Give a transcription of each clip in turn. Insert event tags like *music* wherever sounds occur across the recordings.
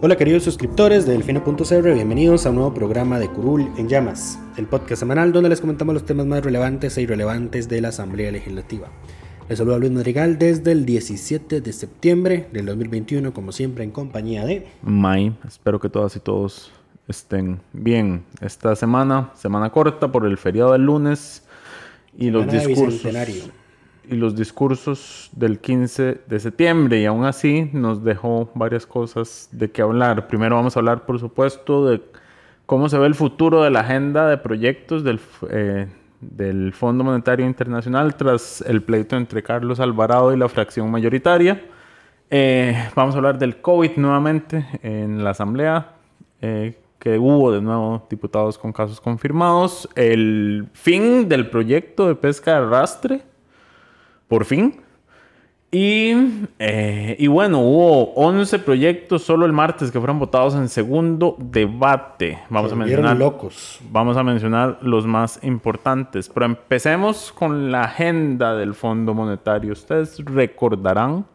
Hola queridos suscriptores de Delfino.cr, bienvenidos a un nuevo programa de Curul en Llamas, el podcast semanal donde les comentamos los temas más relevantes e irrelevantes de la Asamblea Legislativa. Les saluda Luis Madrigal desde el 17 de septiembre del 2021, como siempre en compañía de... May, espero que todas y todos estén bien esta semana, semana corta por el feriado del lunes y los discursos. Y los discursos del 15 de septiembre y aún así nos dejó varias cosas de qué hablar. Primero vamos a hablar, por supuesto, de cómo se ve el futuro de la agenda de proyectos del, eh, del Fondo Monetario Internacional tras el pleito entre Carlos Alvarado y la fracción mayoritaria. Eh, vamos a hablar del COVID nuevamente en la Asamblea, eh, que hubo de nuevo diputados con casos confirmados. El fin del proyecto de pesca de arrastre, por fin. Y, eh, y bueno, hubo 11 proyectos solo el martes que fueron votados en segundo debate. Vamos Se a mencionar locos. Vamos a mencionar los más importantes, pero empecemos con la agenda del Fondo Monetario. Ustedes recordarán,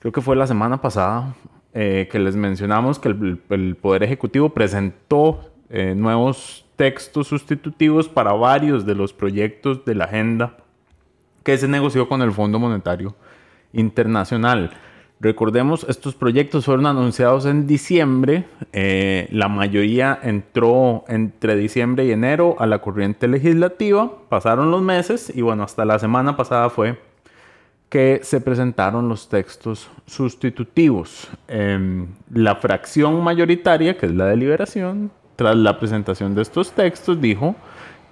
creo que fue la semana pasada, eh, que les mencionamos que el, el Poder Ejecutivo presentó eh, nuevos textos sustitutivos para varios de los proyectos de la agenda que se negoció con el Fondo Monetario Internacional. Recordemos, estos proyectos fueron anunciados en diciembre. eh, la mayoría entró entre diciembre y enero a la corriente legislativa. Pasaron los meses y bueno, hasta la semana pasada fue que se presentaron los textos sustitutivos. Em, la fracción mayoritaria, que es la deliberación, tras la presentación de estos textos, dijo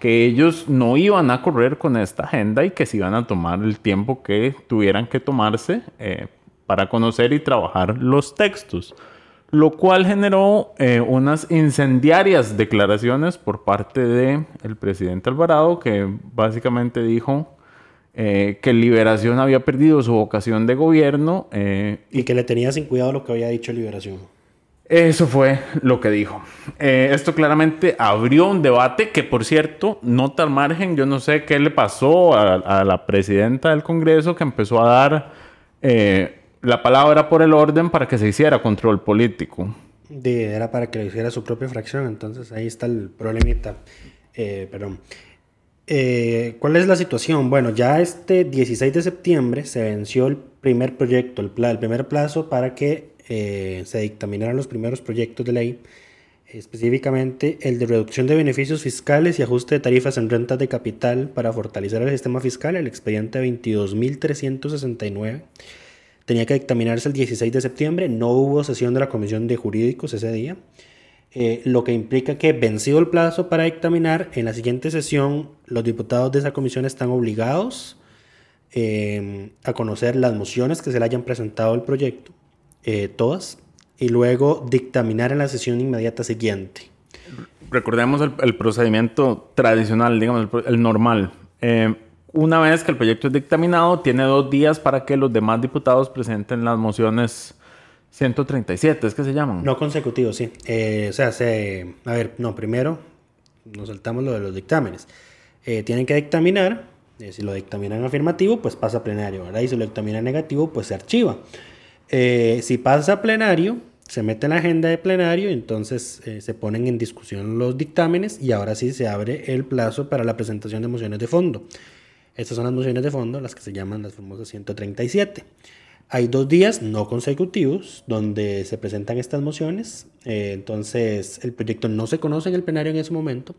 que ellos no iban a correr con esta agenda y que se iban a tomar el tiempo que tuvieran que tomarse eh, para conocer y trabajar los textos, lo cual generó eh, unas incendiarias declaraciones por parte del el presidente Alvarado, que básicamente dijo eh, que Liberación había perdido su vocación de gobierno eh, Y que le tenía sin cuidado lo que había dicho Liberación. Eso fue lo que dijo. Eh, esto claramente abrió un debate que, por cierto, nota al margen, yo no sé qué le pasó a, la presidenta del Congreso que empezó a dar eh, la palabra por el orden para que se hiciera control político. Era para que lo hiciera su propia fracción, entonces ahí está el problemita. Eh, perdón. ¿Cuál es la situación? Bueno, ya este 16 de septiembre se venció el primer proyecto, el primer plazo para que eh, se dictaminaran los primeros proyectos de ley, específicamente el de reducción de beneficios fiscales y ajuste de tarifas en rentas de capital para fortalecer el sistema fiscal, el expediente 22.369 tenía que dictaminarse el 16 de septiembre, no hubo sesión de la Comisión de Jurídicos ese día, eh, lo que implica que vencido el plazo para dictaminar, en la siguiente sesión los diputados de esa comisión están obligados eh, a conocer las mociones que se le hayan presentado al proyecto, eh, todas, y luego dictaminar en la sesión inmediata siguiente. Recordemos el, el procedimiento tradicional, digamos, el, el normal. Eh, una vez que el proyecto es dictaminado, tiene dos días para que los demás diputados presenten las mociones 137, es que se llaman. No consecutivo, sí. Eh, o sea, se, a ver, no, primero nos saltamos lo de los dictámenes. Eh, tienen que dictaminar, eh, si lo dictaminan afirmativo, pues pasa a plenario, ¿verdad? Y si lo dictaminan negativo, pues se archiva. Eh, si pasa a plenario, se mete en la agenda de plenario, entonces eh, se ponen en discusión los dictámenes y ahora sí se abre el plazo para la presentación de mociones de fondo. Estas son las mociones de fondo, las que se llaman las famosas 137. Hay dos días no consecutivos donde se presentan estas mociones. Eh, entonces, el proyecto no se conoce en el plenario en ese momento,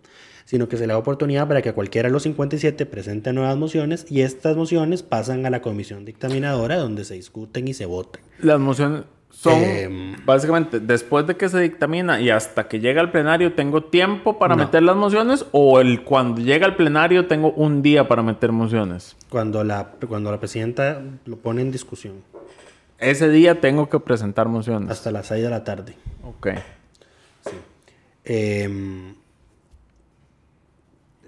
sino que se le da oportunidad para que cualquiera de los 57 presente nuevas mociones y estas mociones pasan a la comisión dictaminadora donde se discuten y se votan. Las mociones son Em. básicamente después de que se dictamina y hasta que llega al plenario tengo tiempo para meter las mociones o el cuando llega al plenario tengo un día para meter mociones. Cuando la, cuando la presidenta lo pone en discusión, Ese día tengo que presentar mociones. hasta las 6 de la tarde. Ok. Eh,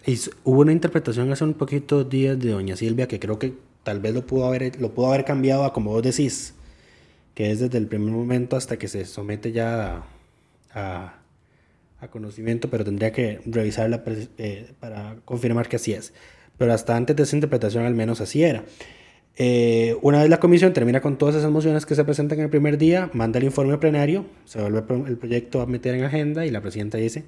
y s- hubo una interpretación hace un poquito días de doña Silvia que creo que tal vez lo pudo haber, lo pudo haber cambiado a como vos decís, que es desde el primer momento hasta que se somete ya a, a- a conocimiento, pero tendría que revisarla eh, para confirmar que así es. Pero hasta antes de esa interpretación al menos así era. Eh, una vez la comisión termina con todas esas mociones que se presentan en el primer día, manda el informe plenario, se vuelve el proyecto a meter en agenda y la presidenta dice,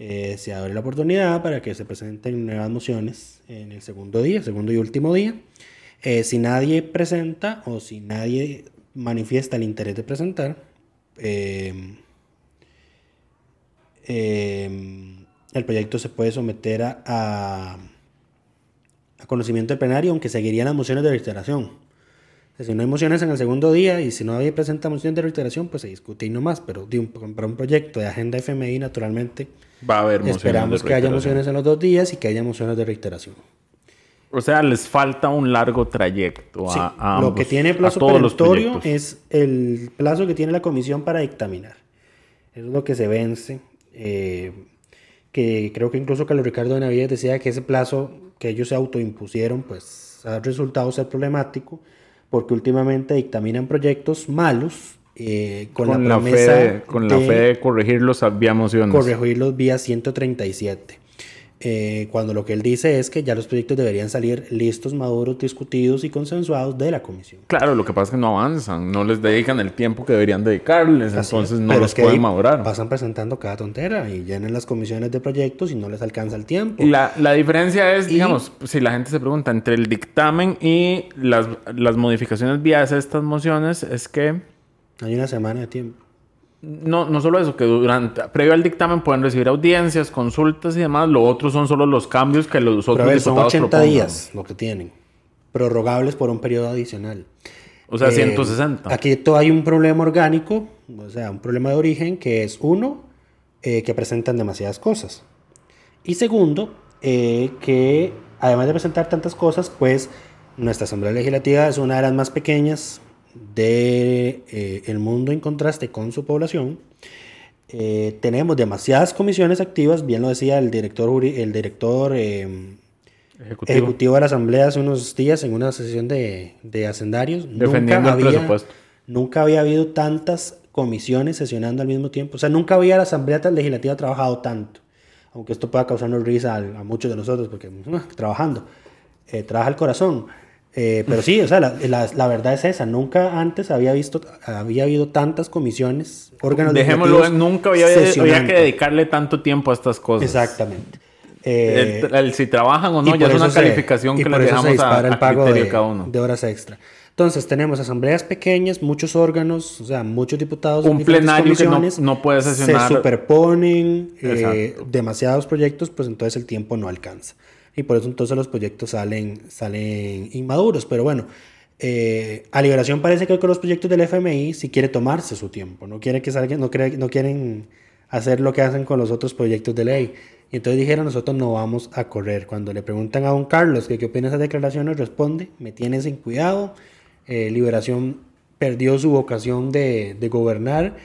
eh, se abre la oportunidad para que se presenten nuevas mociones en el segundo día, segundo y último día. Eh, si nadie presenta o si nadie manifiesta el interés de presentar, eh, eh, el proyecto se puede someter a, a- a conocimiento del plenario, aunque seguirían las mociones de reiteración. Si no hay mociones en el segundo día y si no nadie presenta mociones de reiteración, pues se discute y no más. Pero de un, para un proyecto de agenda FMI, naturalmente, Va a haber mociones. esperamos de que haya mociones en los dos días y que haya mociones de reiteración. O sea, les falta un largo trayecto a, Sí, a lo ambos- que tiene plazo perentorio es el plazo que tiene la comisión para dictaminar. Eso es lo que se vence. eh, que creo que incluso Carlos Ricardo de Navidad decía que ese plazo que ellos se autoimpusieron, pues ha resultado ser problemático, porque últimamente dictaminan proyectos malos eh, con, con, la la, promesa fe, de- con la de fe de corregirlos vía mociones. corregirlos vía 137. Eh, cuando lo que él dice es que ya los proyectos deberían salir listos, maduros, discutidos y consensuados de la comisión. Claro, lo que pasa es que no avanzan, no les dedican el tiempo que deberían dedicarles, Así entonces es. no Pero los es que pueden madurar. Pasan presentando cada tontera y llenan las comisiones de proyectos y no les alcanza el tiempo. La, la diferencia es, Y- digamos, si la gente se pregunta entre el dictamen y las, las modificaciones vía estas mociones, es que Hay una semana de tiempo. No, no solo eso, que durante, previo al dictamen pueden recibir audiencias, consultas y demás, lo otro son solo los cambios que los Pero otros a ver, son diputados 80 propongan. días lo que tienen. Prorrogables por un periodo adicional. O sea, Eh, 160. Aquí todo hay un problema orgánico, o sea, un problema de origen, que es uno, eh, que presentan demasiadas cosas. Y segundo, eh, que además de presentar tantas cosas, pues nuestra Asamblea Legislativa es una de las más pequeñas de, eh, mundo en contraste con su población. Eh, tenemos demasiadas comisiones activas, bien lo decía el director, el director eh, Ejecutivo. ejecutivo de la Asamblea hace unos días en una sesión de, de hacendarios. Defendiendo el presupuesto. Nunca había habido tantas comisiones sesionando al mismo tiempo. O sea, nunca había la Asamblea Legislativa trabajado tanto. Aunque esto pueda causarnos risa a, a muchos de nosotros, porque uh, trabajando, eh, trabaja el corazón. Eh, pero sí, o sea, la, la- la verdad es esa. Nunca antes había visto, había habido tantas comisiones, órganos Dejémoslo en, legislativos nunca había, había que dedicarle tanto tiempo a estas cosas. Exactamente. Eh, El- el si trabajan o no, ya es una se- calificación que le dejamos a, el pago de, cada uno. de horas extra. Entonces tenemos asambleas pequeñas, muchos órganos, o sea, muchos diputados. Un plenario que no- no puede sesionar. Se superponen eh, demasiados proyectos, pues entonces el tiempo no alcanza. Y por eso entonces los proyectos salen, salen inmaduros. Pero bueno, eh, a Liberación parece que con los proyectos del FMI sí quiere tomarse su tiempo. No, quiere que salgan, no, quiere- no quieren hacer lo que hacen con los otros proyectos de ley. Y entonces dijeron, nosotros no vamos a correr. Cuando le preguntan a don Carlos que qué opina de esas declaraciones, responde, me tienen sin cuidado. Eh, Liberación perdió su vocación de, de gobernar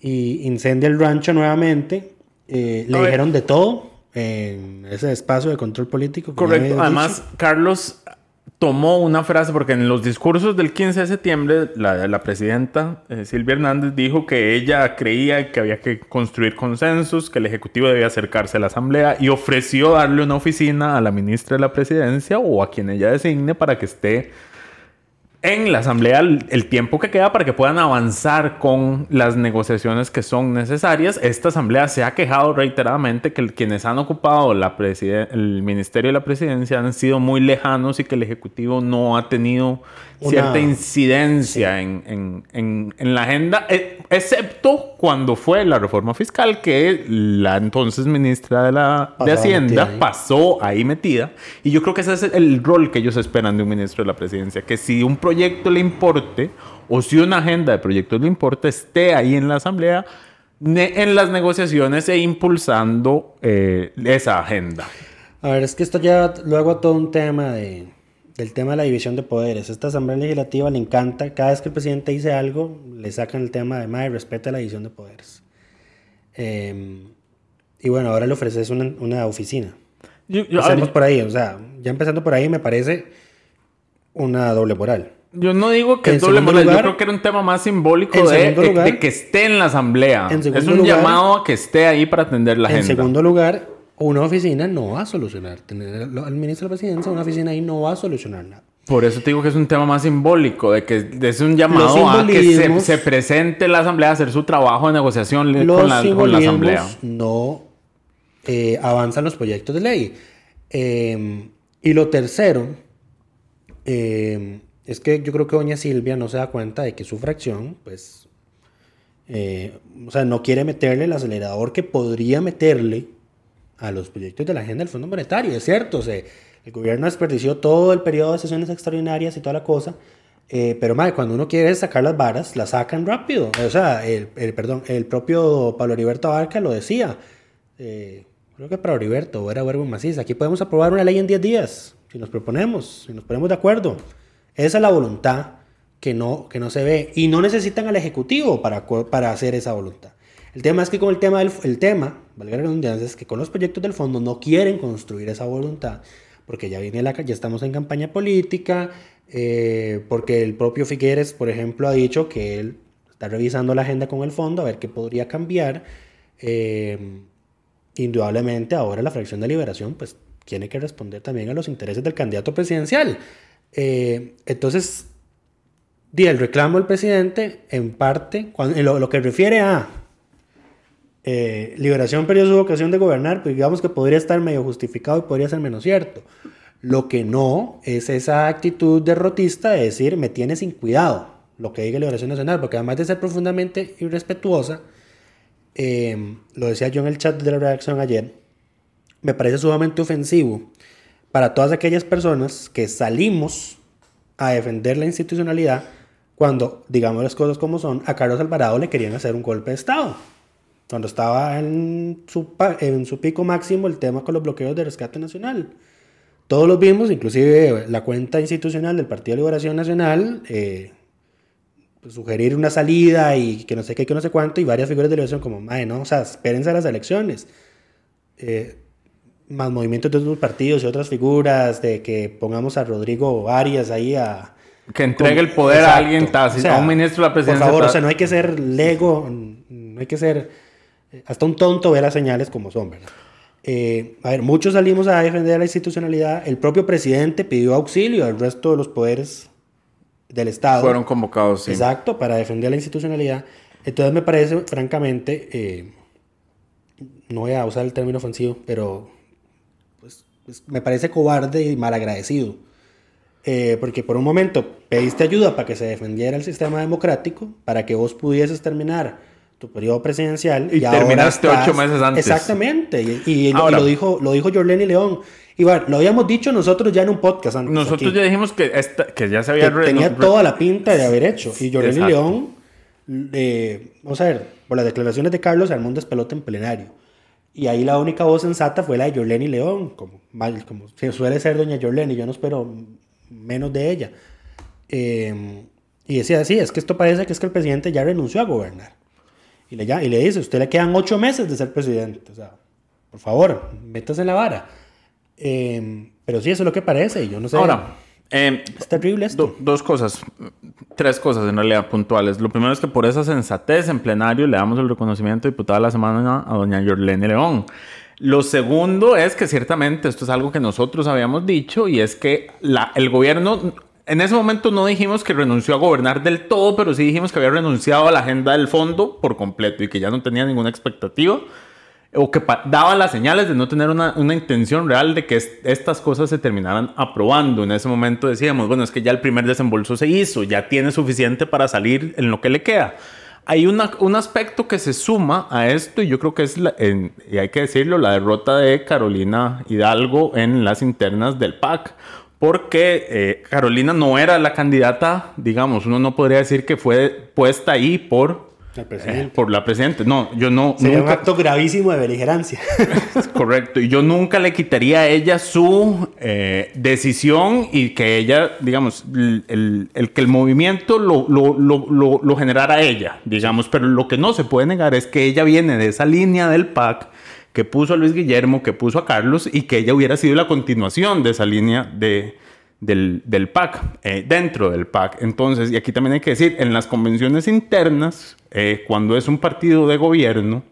y incendia el rancho nuevamente. Eh, le dijeron de todo en ese espacio de control político. Correcto. Además, dicho. Carlos tomó una frase, porque en los discursos del 15 de septiembre, la, la presidenta eh, Silvia Hernández dijo que ella creía que había que construir consensos, que el Ejecutivo debía acercarse a la Asamblea y ofreció darle una oficina a la ministra de la Presidencia o a quien ella designe para que esté en la Asamblea el, tiempo que queda para que puedan avanzar con las negociaciones que son necesarias. Esta Asamblea se ha quejado reiteradamente que quienes han ocupado la el Ministerio de la Presidencia han sido muy lejanos y que el Ejecutivo no ha tenido Una- cierta incidencia en, en- en- en la agenda, eh, excepto cuando fue la reforma fiscal que la entonces ministra de, la, de Hacienda ahí. pasó ahí metida. Y yo creo que ese es el rol que ellos esperan de un ministro de la presidencia, que si un proyecto le importe o si una agenda de proyectos le importa, esté ahí en la asamblea, en las negociaciones e impulsando eh, esa agenda. A ver, es que esto lleva luego a todo un tema de, del tema de la división de poderes. Esta Asamblea Legislativa le encanta, cada vez que el presidente dice algo, le sacan el tema de, madre, respeta la división de poderes. Eh, y bueno, ahora le ofreces una, una oficina. Yo, yo- Empecemos por ahí, o sea, ya empezando por ahí me parece una doble moral. yo no digo que En es doble moral, yo lugar- creo que era un tema más simbólico En de, lugar- de que esté en la asamblea. En Es un lugar- llamado a que esté ahí para atender la En agenda. segundo lugar, una oficina no va a solucionar. Tener al ministro de la presidencia, una oficina ahí no va a solucionar nada. Por eso te digo que es un tema más simbólico, de que es un llamado a que se, se presente la asamblea a hacer su trabajo de negociación los con la, con la asamblea. no eh, avanzan los proyectos de ley. Eh, y lo tercero eh, es que yo creo que doña Silvia no se da cuenta de que su fracción, pues, eh, o sea, no quiere meterle el acelerador que podría meterle a los proyectos de la agenda del Fondo Monetario. Es cierto, o sea, el gobierno desperdició todo el periodo de sesiones extraordinarias y toda la cosa. eh, pero, madre, cuando uno quiere sacar las varas, las sacan rápido. O sea, el, el- perdón, el propio Pablo Heriberto Abarca lo decía. eh, creo que para Heriberto, o era Werwin Macís. Aquí podemos aprobar una ley en 10 días, si nos proponemos, si nos ponemos de acuerdo. Esa es la voluntad que no, que no se ve. Y no necesitan al Ejecutivo para, para hacer esa voluntad. El tema es que con el tema, del, el tema, valga la redundancia, es que con los proyectos del fondo no quieren construir esa voluntad, porque ya viene la, ya estamos en campaña política, eh, porque el propio Figueres, por ejemplo, ha dicho que él está revisando la agenda con el fondo a ver qué podría cambiar. Eh, indudablemente ahora la fracción de liberación pues tiene que responder también a los intereses del candidato presidencial. Eh, entonces, el reclamo del presidente, en parte, cuando, en lo, lo que refiere a eh, liberación perdió su vocación de gobernar, pues digamos que podría estar medio justificado y podría ser menos cierto. Lo que no es esa actitud derrotista de decir, me tiene sin cuidado lo que diga Liberación Nacional, porque además de ser profundamente irrespetuosa, eh, lo decía yo en el chat de la redacción ayer, me parece sumamente ofensivo para todas aquellas personas que salimos a defender la institucionalidad cuando, digamos las cosas como son, a Carlos Alvarado le querían hacer un golpe de Estado. Cuando estaba en su, en su pico máximo el tema con los bloqueos de rescate nacional. Todos los vimos, inclusive la cuenta institucional del Partido de Liberación Nacional, eh, pues, sugerir una salida y que no sé qué, que no sé cuánto, y varias figuras de liberación como, madre, no, o sea, espérense a las elecciones. Eh, más movimientos de otros partidos y otras figuras, de que pongamos a Rodrigo Arias ahí a... Que entregue con- el poder a alguien tácito, O sea, a un ministro de la presidencia. Por favor, o sea, no hay que ser lego, no hay que ser... Hasta un tonto ver las señales como son, ¿verdad? Eh, a ver, muchos salimos a defender la institucionalidad. El propio presidente pidió auxilio al resto de los poderes del Estado. fueron convocados, sí. Exacto, para defender la institucionalidad. Entonces me parece, francamente, eh, no voy a usar el término ofensivo, pero pues, pues, me parece cobarde y malagradecido. Eh, porque por un momento pediste ayuda para que se defendiera el sistema democrático, para que vos pudieses terminar tu periodo presidencial. Y terminaste ocho meses antes. Exactamente. Y, y- lo- y Ahora- lo dijo, lo dijo Jorleni León. Y bueno, lo habíamos dicho nosotros ya en un podcast antes. Nosotros aquí ya dijimos que, esta, que ya se que había... re- tenía no- toda la pinta de haber hecho. Y Jorleni. León, eh, vamos a ver, por las declaraciones de Carlos, armó un despelote en plenario. Y ahí la única voz sensata fue la de Jorleni León, como, mal, como suele ser doña Jorleni, yo no espero menos de ella. Eh, y decía, sí, es que esto parece que es que el presidente ya renunció a gobernar. Y le, y le dice, usted le quedan ocho meses de ser presidente. O sea, por favor, métase en la vara. Eh, pero sí, eso es lo que parece. Y yo no sé. Ahora, eh, es terrible esto. do- dos cosas, tres cosas en realidad puntuales. Lo primero es que por esa sensatez en plenario le damos el reconocimiento de diputada de la semana a doña Yorlene León. Lo segundo es que ciertamente esto es algo que nosotros habíamos dicho y es que la, el gobierno en ese momento no dijimos que renunció a gobernar del todo, pero sí dijimos que había renunciado a la agenda del fondo por completo y que ya no tenía ninguna expectativa o que daba las señales de no tener una, una intención real de que estas cosas se terminaran aprobando. En ese momento decíamos, bueno, es que ya el primer desembolso se hizo, ya tiene suficiente para salir en lo que le queda. Hay una, un aspecto que se suma a esto y yo creo que es, y hay que decirlo, la derrota de Carolina Hidalgo en las internas del PAC porque eh, Carolina no era la candidata, digamos, uno no podría decir que fue puesta ahí por eh, por la presidenta. No, yo no. Sería un acto gravísimo de beligerancia. *laughs* Correcto. Y yo nunca le quitaría a ella su eh, decisión y que ella, digamos, el, que el movimiento lo, lo, lo, lo, generara ella, digamos. Pero lo que no se puede negar es que ella viene de esa línea del PAC que puso a Luis Guillermo, que puso a Carlos y que ella hubiera sido la continuación de esa línea de, del, del PAC, eh, dentro del PAC. Entonces, y aquí también hay que decir, en las convenciones internas, eh, cuando es un partido de gobierno,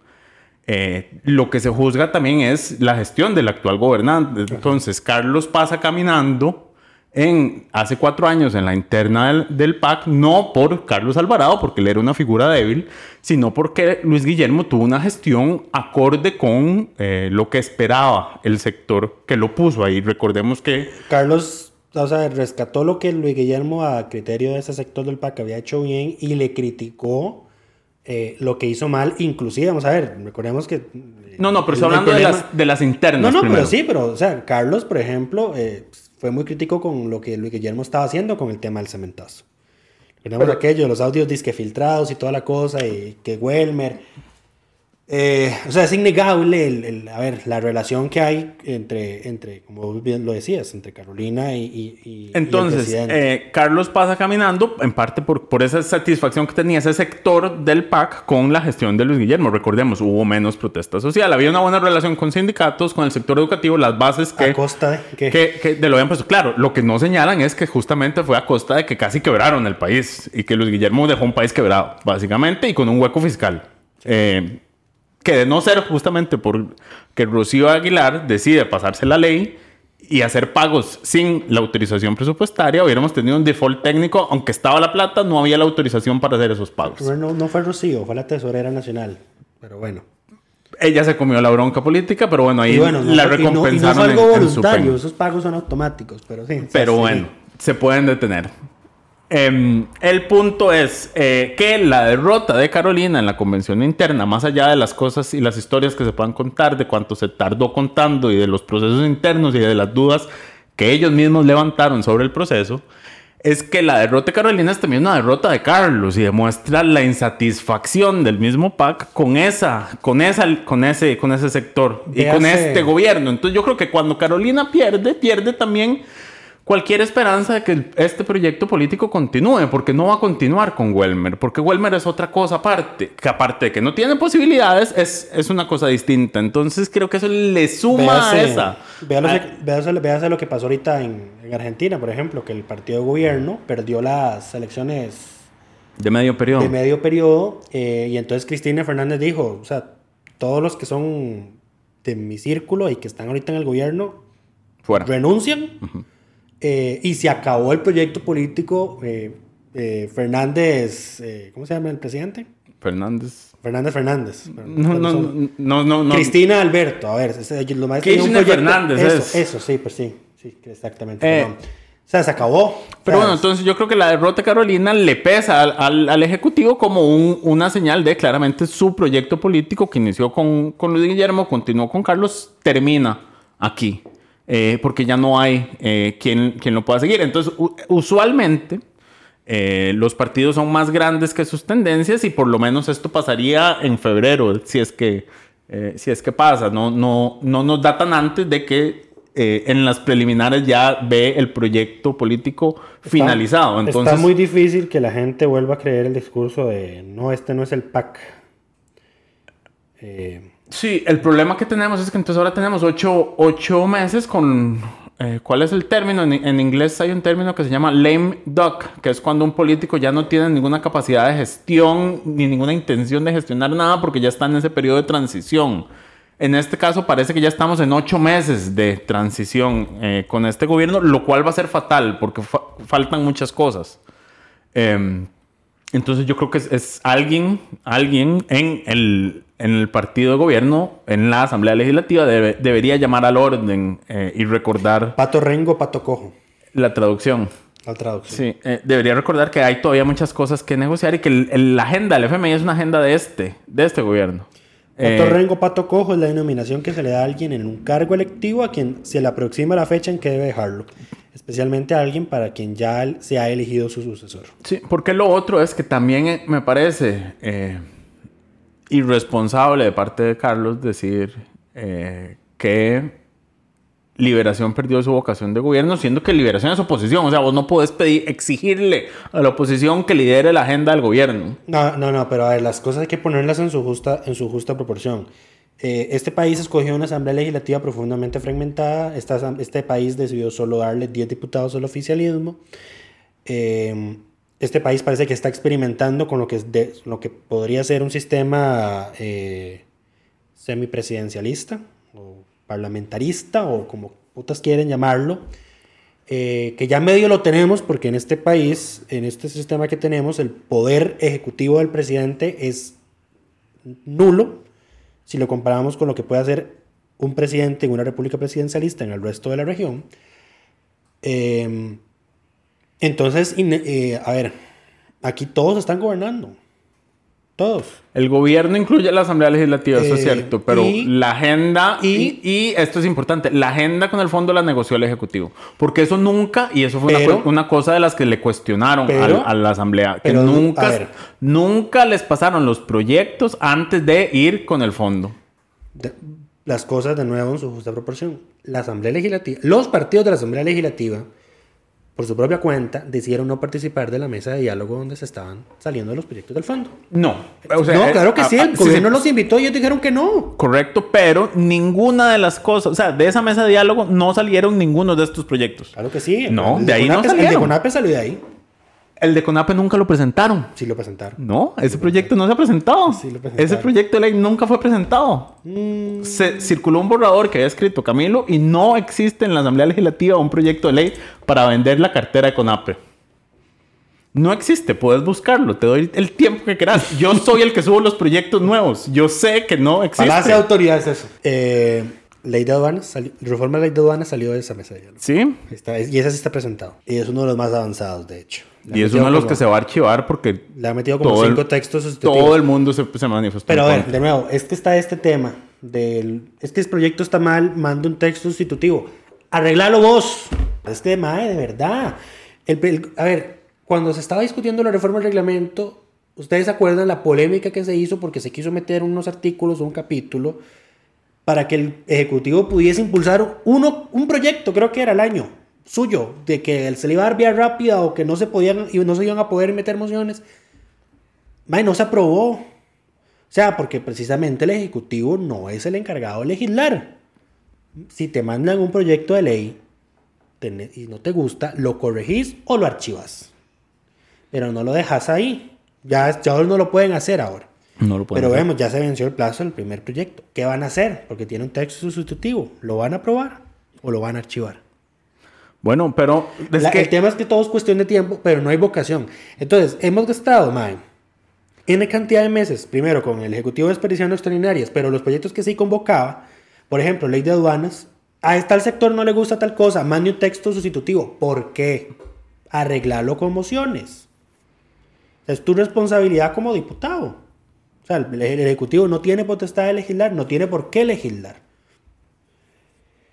eh, lo que se juzga también es la gestión del actual gobernante. Entonces, Carlos pasa caminando en, hace cuatro años en la interna del, PAC, no por Carlos Alvarado, porque él era una figura débil, sino porque Luis Guillermo tuvo una gestión acorde con eh, lo que esperaba el sector que lo puso ahí. Recordemos que... Carlos o sea, rescató lo que Luis Guillermo a criterio de ese sector del PAC había hecho bien y le criticó eh, lo que hizo mal, inclusive, vamos a ver, recordemos que... Eh, no, no, pero estoy hablando de, las, de las internas. No, no, pero sí, pero, o sea, Carlos, por ejemplo, fue muy crítico con lo que Luis Guillermo estaba haciendo con el tema del cementazo. Tenemos aquello, los audios disque filtrados y toda la cosa, y que Welmer eh, o sea, es innegable el, a ver, la relación que hay entre, entre, como bien lo decías, entre Carolina y, y, Entonces, eh, Carlos pasa caminando, en parte por, por esa satisfacción que tenía ese sector del PAC con la gestión de Luis Guillermo. Recordemos, hubo menos protesta social, había una buena relación con sindicatos, con el sector educativo, las bases que... ¿A costa de? Que, de lo habían puesto. Claro, lo que no señalan es que justamente fue a costa de que casi quebraron el país y que Luis Guillermo dejó un país quebrado, básicamente, y con un hueco fiscal. Eh, que de no ser justamente por que Rocío Aguilar decide pasarse la ley y hacer pagos sin la autorización presupuestaria, hubiéramos tenido un default técnico, aunque estaba la plata, no había la autorización para hacer esos pagos. No, no fue Rocío, fue la tesorera nacional, pero bueno. Ella se comió la bronca política, pero bueno, ahí la recompensaron. no, fue algo voluntario, esos pagos son automáticos, pero sí. Pero bueno, se pueden detener. Em, el punto es eh, que la derrota de Carolina en la convención interna, más allá de las cosas y las historias que se puedan contar, de cuánto se tardó contando y de los procesos internos y de las dudas que ellos mismos levantaron sobre el proceso, es que la derrota de Carolina es también una derrota de Carlos y demuestra la insatisfacción del mismo PAC con esa, con esa, con ese, con ese sector y con este gobierno. Entonces yo creo que cuando Carolina pierde, pierde también cualquier esperanza de que este proyecto político continúe, porque no va a continuar con Welmer, porque Welmer es otra cosa aparte, que aparte de que no tiene posibilidades, es, es una cosa distinta. Entonces creo que eso le suma a esa. Véase, lo que pasó ahorita en, Argentina, por ejemplo, que el partido de gobierno perdió las elecciones de medio periodo. De medio periodo, eh, y entonces Cristina Fernández dijo, o sea, todos los que son de mi círculo y que están ahorita en el gobierno, Fuera. renuncian. Eh, y se acabó el proyecto político. Eh, eh, Fernández, ¿cómo se llama el presidente? Fernández. Fernández Fernández. No, no, no, no, Cristina Alberto, a ver, lo más que Fernández eso, es. Eso, sí, pues sí, sí, exactamente. o sea, se acabó. Pero bueno, entonces yo creo que la derrota de Carolina le pesa al, al, Ejecutivo como un, una señal de claramente su proyecto político que inició con, con Luis Guillermo, continuó con Carlos, termina aquí. Eh, porque ya no hay eh, quien, quien, lo pueda seguir. Entonces, usualmente eh, los partidos son más grandes que sus tendencias y por lo menos esto pasaría en febrero, si es que, si es que pasa. No, no, no nos datan antes de que en las preliminares ya ve el proyecto político finalizado. Entonces, está muy difícil que la gente vuelva a creer el discurso de no, este no es el PAC. Eh, Sí, el problema que tenemos es que entonces ahora tenemos ocho, meses con... Eh, ¿Cuál es el término? En, inglés hay un término que se llama lame duck, que es cuando un político ya no tiene ninguna capacidad de gestión ni ninguna intención de gestionar nada porque ya está en ese periodo de transición. En este caso parece que ya estamos en ocho meses de transición eh, con este gobierno, lo cual va a ser fatal porque fa- faltan muchas cosas. Em, entonces yo creo que es, es alguien, alguien en el, en el partido de gobierno, en la Asamblea Legislativa, debe- debería llamar al orden eh, y recordar Pato Rengo, Pato Cojo. la traducción. La traducción. Sí, eh, debería recordar que hay todavía muchas cosas que negociar y que el- el- la agenda del FMI es una agenda de este, de este gobierno. Pato Eh, Rengo, Pato Cojo es la denominación que se le da a alguien en un cargo electivo a quien se le aproxima la fecha en que debe dejarlo. Especialmente a alguien para quien ya se ha elegido su sucesor. Sí, porque lo otro es que también me parece irresponsable de parte de Carlos decir eh, que Liberación perdió su vocación de gobierno, siendo que Liberación es oposición. O sea, vos no podés exigirle a la oposición que lidere la agenda del gobierno. No, no, no, pero a ver, las cosas hay que ponerlas en su justa, en su justa proporción. Eh, este país escogió una asamblea legislativa profundamente fragmentada. Este país decidió solo darle 10 diputados al oficialismo. Eh, este país parece que está experimentando con lo que, es de- lo que podría ser un sistema eh, semipresidencialista o parlamentarista o como putas quieren llamarlo. eh, que ya medio lo tenemos porque en este país, en este sistema que tenemos, el poder ejecutivo del presidente es nulo si lo comparamos con lo que puede hacer un presidente en una república presidencialista en el resto de la región. Eh, entonces, eh, a ver, aquí todos están gobernando. Todos. El gobierno incluye la Asamblea Legislativa, eso es Eh, cierto, pero y- la agenda, y, esto es importante, la agenda con el fondo la negoció el Ejecutivo. Porque eso nunca, y eso fue una Pero- cu- una, cosa de las que le cuestionaron Pero- a, la Asamblea, que pero, nunca, nunca les pasaron los proyectos antes de ir con el fondo. de- las cosas de nuevo en su justa proporción. La Asamblea Legislativa, los partidos de la Asamblea Legislativa, por su propia cuenta, decidieron no participar de la mesa de diálogo donde se estaban saliendo los proyectos del fondo. No. O sea, no, eh, claro que sí, el sí, gobierno sí, los invitó y ellos dijeron que no. Correcto, pero ninguna de las cosas, o sea, de esa mesa de diálogo no salieron ninguno de estos proyectos. Claro que sí. No, El de ahí no CONAPE- El de salieron. CONAPE salió de ahí. El de CONAPE nunca lo presentaron. Sí lo presentaron. No, ese proyecto no se ha presentado. Sí, lo presentaron. ese proyecto de ley nunca fue presentado. Se circuló un borrador que había escrito Camilo y no existe en la Asamblea Legislativa un proyecto de ley para vender la cartera de CONAPE. No existe, puedes buscarlo, te doy el tiempo que quieras. Yo soy el que subo los proyectos nuevos. Yo sé que no existe. Palacio de autoridades eso. Eh, ley de aduanas, reforma de la ley de aduanas salió de esa mesa diálogo. Sí, está, y ese sí está presentado. Y es uno de los más avanzados, de hecho. Y es uno de los como- que se va a archivar porque Le ha metido como todo el- cinco textos todo el mundo se, se manifestó. Pero a ver, de nuevo, es que está este tema del... Es que el proyecto está mal, manda un texto sustitutivo. Arreglalo vos. Es que, mae, de verdad. El- el- a ver, cuando se estaba discutiendo la reforma del reglamento, ¿ustedes se acuerdan la polémica que se hizo porque se quiso meter unos artículos o un capítulo para que el Ejecutivo pudiese impulsar uno, un proyecto, creo que era el año suyo, de que se le iba a dar vía rápida o que no se podían y no se iban a poder meter mociones? No se aprobó. O sea, porque precisamente el Ejecutivo no es el encargado de legislar. Si te mandan un proyecto de ley y no te gusta, lo corregís o lo archivas. Pero no lo dejas ahí. Ya, ya no lo pueden hacer ahora. No lo pueden Pero hacer. vemos, ya se venció el plazo del primer proyecto. ¿Qué van a hacer? Porque tiene un texto sustitutivo. ¿Lo van a aprobar o lo van a archivar? Bueno, pero es La- que El tema es que todo es cuestión de tiempo, pero no hay vocación. Entonces, hemos gastado, mae, N cantidad de meses, primero con el Ejecutivo desperdiciando extraordinarias, pero los proyectos que sí convocaba, por ejemplo, ley de aduanas, a tal sector no le gusta tal cosa, mande un texto sustitutivo. ¿Por qué? Arreglarlo con mociones. Es tu responsabilidad como diputado. O sea, el, el Ejecutivo no tiene potestad de legislar, no tiene por qué legislar.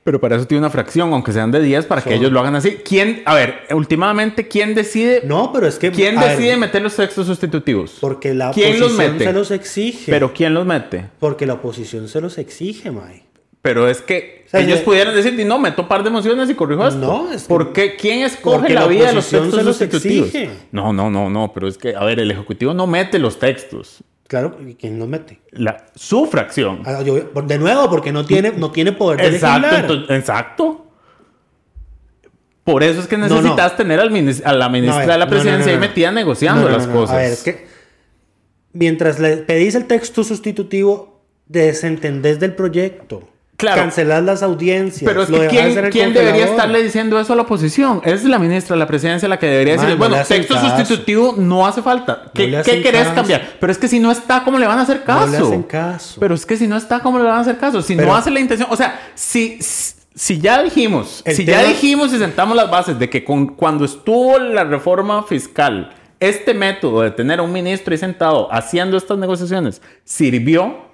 Pero para eso tiene una fracción, aunque sean de 10, para que ellos lo hagan así. ¿Quién, a ver, últimamente, quién decide, No, pero es que... quién ver, decide meter los textos sustitutivos? Porque la ¿Quién los oposición mete? se los exige. Pero ¿quién los mete? Porque la oposición se los exige, Mae. Pero es que O sea, ellos pudieran decir, "Y no, meto un par de emociones y corrijo esto. No, es que- ¿Por qué? ¿Quién escoge la, la vida de los textos se los sustitutivos? exige. No, no, no, no, pero es que, a ver, el Ejecutivo no mete los textos. Claro, ¿y quién los mete? La, su fracción. Ah, yo- de nuevo, porque no tiene, no tiene poder de Exacto, entonces- exacto. Por eso es que no. necesitas tener al a la ministra No, a ver, de la presidencia ahí metida negociando las cosas. A ver, es que mientras le pedís el texto sustitutivo, desentendés del proyecto. Claro. Cancelás las audiencias. Pero es que ¿quién, debería estarle diciendo eso a la oposición? Es la ministra de la presidencia la que debería decirle, no bueno, texto caso. sustitutivo no hace falta. ¿Qué, hacen querés caso. cambiar? Pero es que si no está, ¿cómo le van a hacer caso? No le hacen caso. Pero es que si no está, ¿cómo le van a hacer caso? Si Pero- no hace la intención, o sea, si, si ya dijimos, si ya dijimos y sentamos las bases de que con, cuando estuvo la reforma fiscal, este método de tener a un ministro ahí sentado haciendo estas negociaciones sirvió,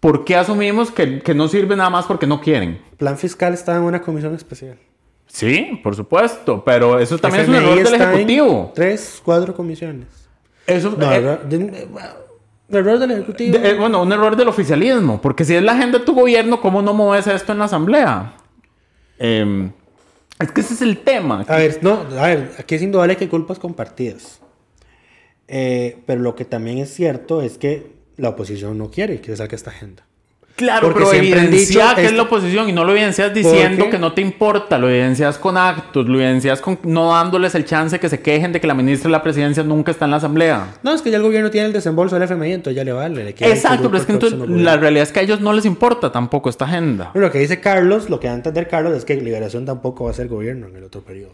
¿por qué asumimos que, que no sirve nada más porque no quieren? Plan fiscal está en una comisión especial. Sí, por supuesto, pero eso también es un error del Ejecutivo. Tres, cuatro comisiones. Eso, No, eh, error, de- eh, error del Ejecutivo. de- eh, bueno, un error del oficialismo, porque si es la agenda de tu gobierno, ¿cómo no mueves esto en la asamblea? Em, es que ese es el tema. A ver, no, a ver, aquí es indudable que hay culpas compartidas. Eh, pero lo que también es cierto es que la oposición no quiere que se saque esta agenda. Claro, porque pero evidencia que es la oposición y no lo evidencias diciendo que no te importa, lo evidencias con actos, lo evidencias con no dándoles el chance que se quejen de que la ministra de la presidencia nunca está en la asamblea. No, es que ya el gobierno tiene el desembolso del FMI, entonces ya le vale. le Exacto, pero es que entonces la realidad es que a ellos no les importa tampoco esta agenda. Pero Lo que dice Carlos, lo que da a entender Carlos es que Liberación tampoco va a ser gobierno en el otro periodo.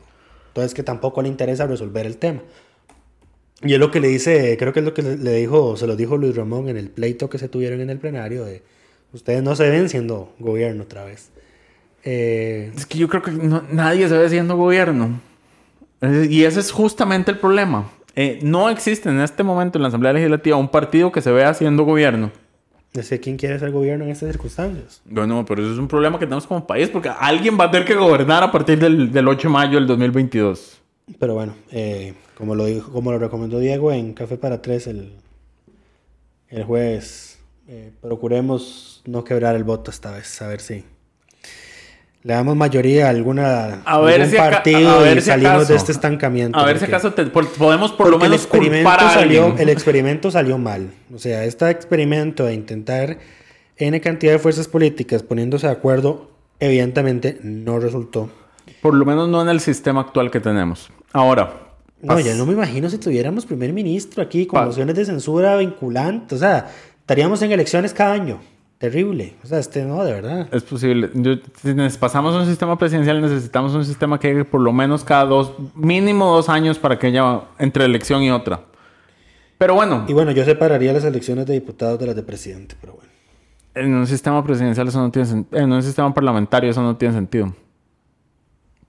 Entonces que tampoco le interesa resolver el tema. Y es lo que le dice, creo que es lo que le dijo, se lo dijo Luis Ramón en el pleito que se tuvieron en el plenario de ustedes no se ven siendo gobierno otra vez. Eh, Es que yo creo que no- nadie se ve siendo gobierno. Y ese es justamente el problema. Eh, no existe en este momento en la Asamblea Legislativa un partido que se vea haciendo gobierno. no sé quién quiere ser gobierno en estas circunstancias. Bueno, pero eso es un problema que tenemos como país porque alguien va a tener que gobernar a partir del, del 8 de mayo del 2022. Pero bueno, eh, como, lo dijo, como lo recomendó Diego en Café para Tres el, el jueves, eh, procuremos no quebrar el voto esta vez, a ver si le damos mayoría a alguna A ver algún si aca- partido a ver y si salimos acaso- de este estancamiento. A ver si acaso te- por- podemos por lo menos el experimento, culpar a salió, alguien. el experimento salió mal. O sea, este experimento de intentar N cantidad de fuerzas políticas poniéndose de acuerdo, evidentemente no resultó. Por lo menos no en el sistema actual que tenemos. Ahora. No, ya no me imagino si tuviéramos primer ministro aquí con mociones de censura vinculantes. O sea, estaríamos en elecciones cada año. Terrible. O sea, este no, de verdad. Es posible. Yo- si nos pasamos a un sistema presidencial, necesitamos un sistema que llegue por lo menos cada dos, mínimo dos años para que haya entre elección y otra. Pero bueno, Y bueno, yo separaría las elecciones de diputados de las de presidente, pero bueno. en un sistema presidencial eso no tiene sentido. En un sistema parlamentario eso no tiene sentido.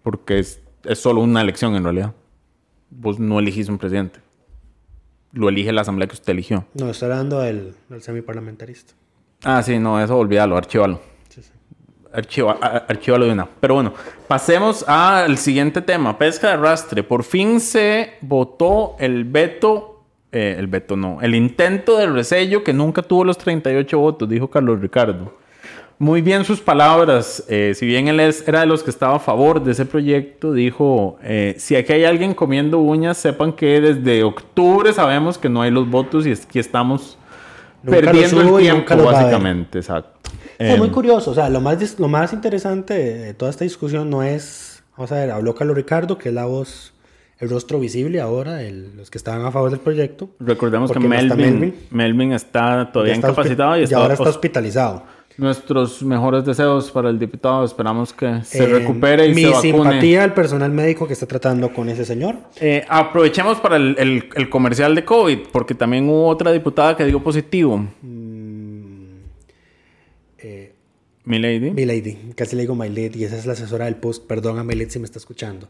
Porque es, es solo una elección en realidad. Vos no elegís un presidente. Lo elige la asamblea que usted eligió. No, estoy hablando del, del semiparlamentarista. Ah, sí, no, eso olvídalo, archívalo. Archiva- archívalo de una. Pero bueno, pasemos al siguiente tema. Pesca de arrastre. Por fin se votó el veto, eh, el veto no, el intento de resello que nunca tuvo los 38 votos, dijo Carlos Ricardo. Muy bien sus palabras. eh, si bien él es- era de los que estaba a favor de ese proyecto, dijo, eh, si aquí hay alguien comiendo uñas, sepan que desde octubre sabemos que no hay los votos y es que estamos Nunca perdiendo el tiempo, básicamente, exacto. Es muy Em, curioso, o sea, lo más, lo más interesante de toda esta discusión no es, vamos a ver, habló Carlos Ricardo, que es la voz, el rostro visible ahora, el- los que estaban a favor del proyecto. Recordemos que Porque no está Melvin, Melvin. Está todavía incapacitado y, ahora está hos- hospitalizado. Nuestros mejores deseos para el diputado. Esperamos que se Eh, recupere y mi se vacune. simpatía al personal médico que está tratando con ese señor. Eh, aprovechemos para el, el- el comercial de COVID, porque también hubo otra diputada que dio positivo. Eh, Milady. Mi lady, casi le digo My Lady, y esa es la asesora del post. Perdón a My Lady si me está escuchando.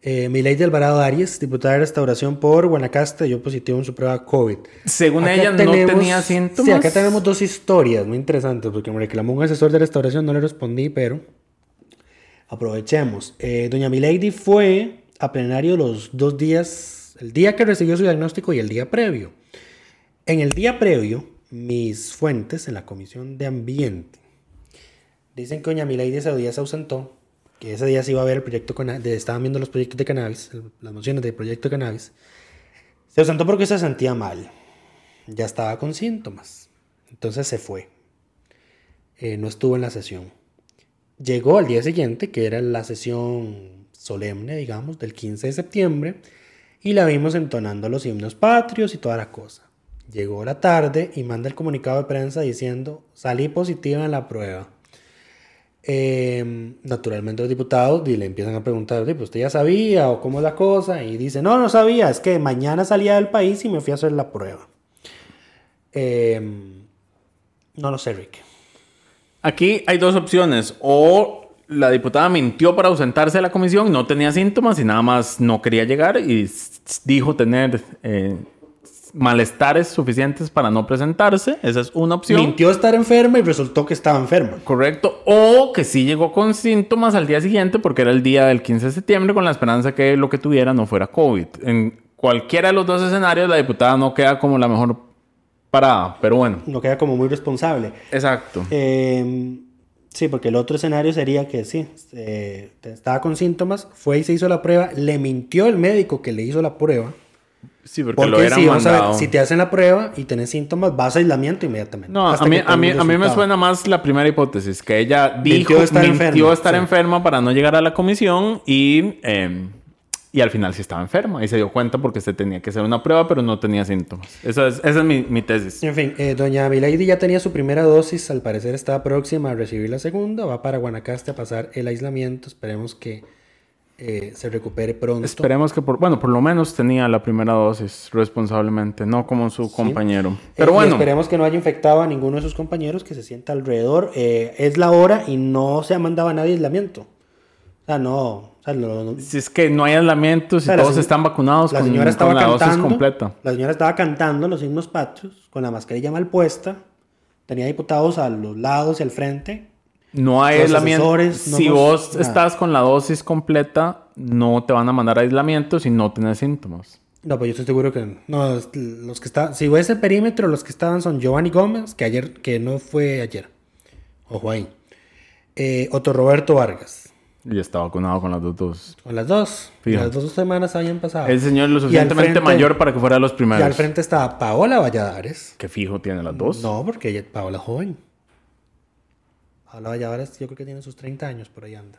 Eh, Alvarado Arias, diputada de restauración por Guanacaste, dio positivo en su prueba COVID. Según Acá ella no tenía síntomas. Sí, acá tenemos dos historias muy interesantes, porque me reclamó un asesor de restauración, no le respondí, pero aprovechemos. Eh, doña Milady fue a plenario los dos días, el día que recibió su diagnóstico y el día previo. En el día previo, mis fuentes en la Comisión de Ambiente dicen que doña Milady ese día se ausentó, que ese día se iba a ver el proyecto, de, estaban viendo los proyectos de cannabis, las mociones del proyecto de cannabis. Se ausentó porque se sentía mal. Ya estaba con síntomas. Entonces se fue. Eh, no estuvo en la sesión. Llegó al día siguiente, que era la sesión solemne, digamos, del 15 de septiembre, y la vimos entonando los himnos patrios y toda la cosa. Llegó la tarde y manda el comunicado de prensa diciendo, salí positiva en la prueba. Eh, naturalmente los diputados y le empiezan a preguntar, pues usted ya sabía o cómo es la cosa, y dice, no, no sabía, es que mañana salía del país y me fui a hacer la prueba. Eh, no lo sé, Rick. Aquí hay dos opciones. O la diputada mintió para ausentarse de la comisión, no tenía síntomas y nada más no quería llegar y dijo tener eh, malestares suficientes para no presentarse. Esa es una opción. Mintió estar enferma y resultó que estaba enferma. Correcto. O que sí llegó con síntomas al día siguiente porque era el día del 15 de septiembre con la esperanza que lo que tuviera no fuera COVID. En cualquiera de los dos escenarios la diputada no queda como la mejor parada. Pero bueno. No queda como muy responsable. Exacto. Eh, sí, porque el otro escenario sería que sí, eh, estaba con síntomas, fue y se hizo la prueba, le mintió el médico que le hizo la prueba. Sí, porque, Porque lo a ver, mandado. si te hacen la prueba y tenés síntomas, vas a aislamiento inmediatamente. No, a mí, a, mí, a mí me suena más la primera hipótesis, que ella dijo, Mintió estar mintió enferma, estar sí. enferma para no llegar a la comisión y, eh, y al final sí estaba enferma y se dio cuenta porque se tenía que hacer una prueba, pero no tenía síntomas. Esa es, esa es mi, mi tesis. En fin, eh, doña Milady ya tenía su primera dosis, al parecer estaba próxima a recibir la segunda, va para Guanacaste a pasar el aislamiento, esperemos que eh, se recupere pronto. Esperemos que, por, bueno, por lo menos tenía la primera dosis responsablemente, no como su compañero. Eh, Pero y bueno, esperemos que no haya infectado a ninguno de sus compañeros que se sienta alrededor. Eh, es la hora y no se ha mandado a nadie aislamiento. O sea, no. O sea, lo- lo- si es que no hay aislamientos y sea, la todos están vacunados la con, señora con estaba la dosis cantando. completa. La señora estaba cantando los himnos patrios con la mascarilla mal puesta. Tenía diputados a los lados y al frente. No hay aislamiento. no si vos nada. estás con la dosis completa, no te van a mandar a aislamiento si no tenés síntomas. No, pues yo estoy seguro que no. Los que están, si ves el perímetro, los que estaban son Giovanni Gómez, que ayer, que no fue ayer. Ojo ahí. Eh, Otto Roberto Vargas. Y está vacunado con las dos dosis. Con las dos. Y Fijo. Las dos semanas habían pasado. El señor es lo Y suficientemente frente- mayor para que fuera de los Y primeros. al frente estaba Paola Valladares. Que fijo tiene las dos. No, porque ella, Paola es joven. Paola Valladares, yo creo que tiene sus 30 años, por ahí anda.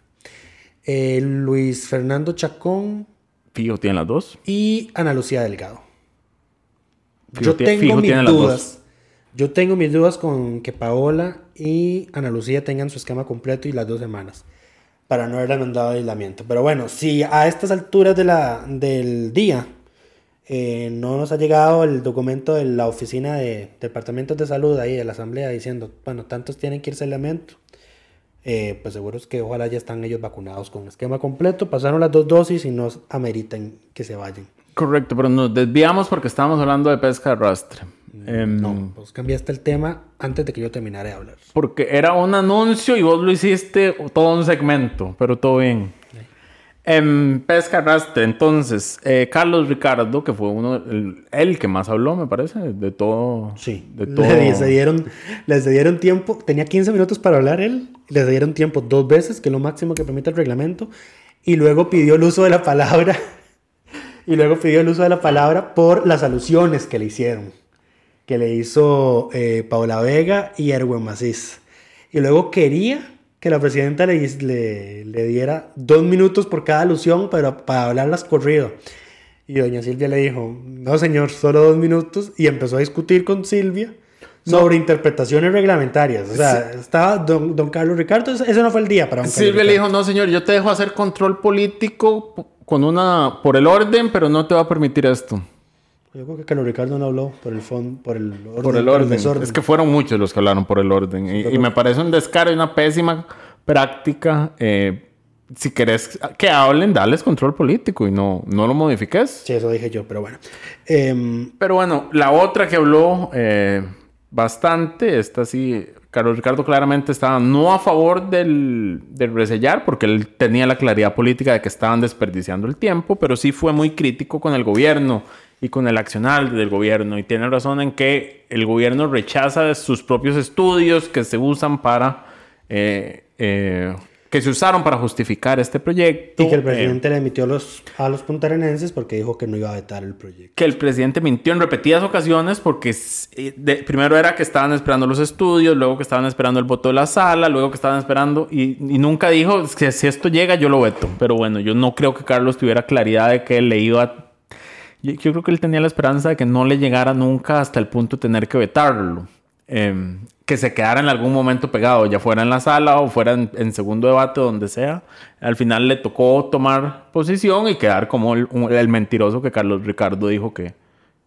Eh, Luis Fernando Chacón Fijo tiene las dos. y Ana Lucía Delgado. Fijo Yo tengo fijo mis dudas. Yo tengo mis dudas con que Paola y Ana Lucía tengan su esquema completo y las dos semanas. Para no haberla mandado aislamiento. Pero bueno, si a estas alturas de la, del día eh, no nos ha llegado el documento de la oficina de departamentos de salud ahí de la asamblea diciendo, bueno, tantos tienen que irse a aislamiento. eh, pues seguro es que ojalá ya están ellos vacunados con esquema completo, pasaron las dos dosis y no ameritan que se vayan. Correcto, pero nos desviamos porque estábamos hablando de pesca de arrastre. Em, Mm, No, vos cambiaste el tema antes de que yo terminara de hablar. Porque era un anuncio y vos lo hiciste todo un segmento, pero todo bien. En pesca arrastre, entonces, eh, Carlos Ricardo, que fue uno, el, el que más habló, me parece, de todo. Sí, De todo. les dieron, les dieron tiempo, tenía 15 minutos para hablar él, les dieron tiempo dos veces, que es lo máximo que permite el reglamento, y luego pidió el uso de la palabra, *laughs* y luego pidió el uso de la palabra por las alusiones que le hicieron, que le hizo eh, Paola Vega y Erwin Macís. Y luego quería que la presidenta le, le, le diera dos minutos por cada alusión, pero para hablarlas corrido. Y doña Silvia le dijo, no señor, solo dos minutos. Y empezó a discutir con Silvia sobre interpretaciones reglamentarias. O sea, estaba don, don Carlos Ricardo, ese no fue el día para don Carlos Silvia le dijo, no señor, yo te dejo hacer control político con una, por el orden, pero no te va a permitir esto. Yo creo que Carlos Ricardo no habló por el fondo, por el orden. Por el orden. Es que fueron muchos los que hablaron por el orden. Y, y me parece un descaro y una pésima práctica. eh, si querés que hablen, dales control político y no, no lo modifiques. Sí, eso dije yo, pero bueno. Em, Pero bueno, la otra que habló eh, bastante, esta sí, Carlos Ricardo claramente estaba no a favor del, del resellar, porque él tenía la claridad política de que estaban desperdiciando el tiempo, pero sí fue muy crítico con el gobierno y con el accionar del gobierno. Y tiene razón en que el gobierno rechaza sus propios estudios que se usan para... eh, eh, que se usaron para justificar este proyecto. y que el eh, presidente le emitió los, a los puntarenenses porque dijo que no iba a vetar el proyecto. que el presidente mintió en repetidas ocasiones porque eh, de- primero era que estaban esperando los estudios, luego que estaban esperando el voto de la sala, luego que estaban esperando y, y nunca dijo que si esto llega yo lo veto. Pero bueno, yo no creo que Carlos tuviera claridad de que le iba Yo, yo creo que él tenía la esperanza de que no le llegara nunca hasta el punto de tener que vetarlo. Em, que se quedara en algún momento pegado, ya fuera en la sala o fuera en, en segundo debate, donde sea. Al final le tocó tomar posición y quedar como el, el mentiroso que Carlos Ricardo dijo que,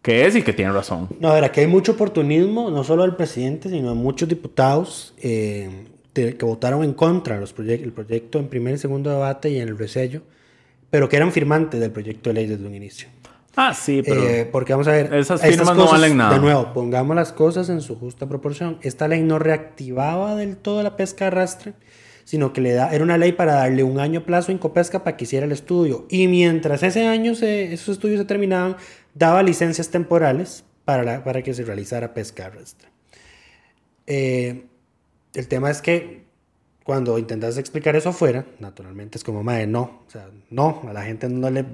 que es y que tiene razón. No, ver, aquí hay mucho oportunismo, no solo del presidente, sino de muchos diputados eh, de- que votaron en contra del proyecto en primer y segundo debate y en el resello, pero que eran firmantes del proyecto de ley desde un inicio. Ah, sí, pero... Eh, porque vamos a ver, esas firmas no valen nada. De nuevo, pongamos las cosas en su justa proporción. Esta ley no reactivaba del todo la pesca de arrastre, sino que le da, era una ley para darle un año plazo a Incopesca para que hiciera el estudio. Y mientras ese año se- esos estudios se terminaban, daba licencias temporales para, la- para que se realizara pesca de arrastre. Eh, el tema es que cuando intentas explicar eso afuera, naturalmente es como, madre, no, o sea, no, a la gente no le,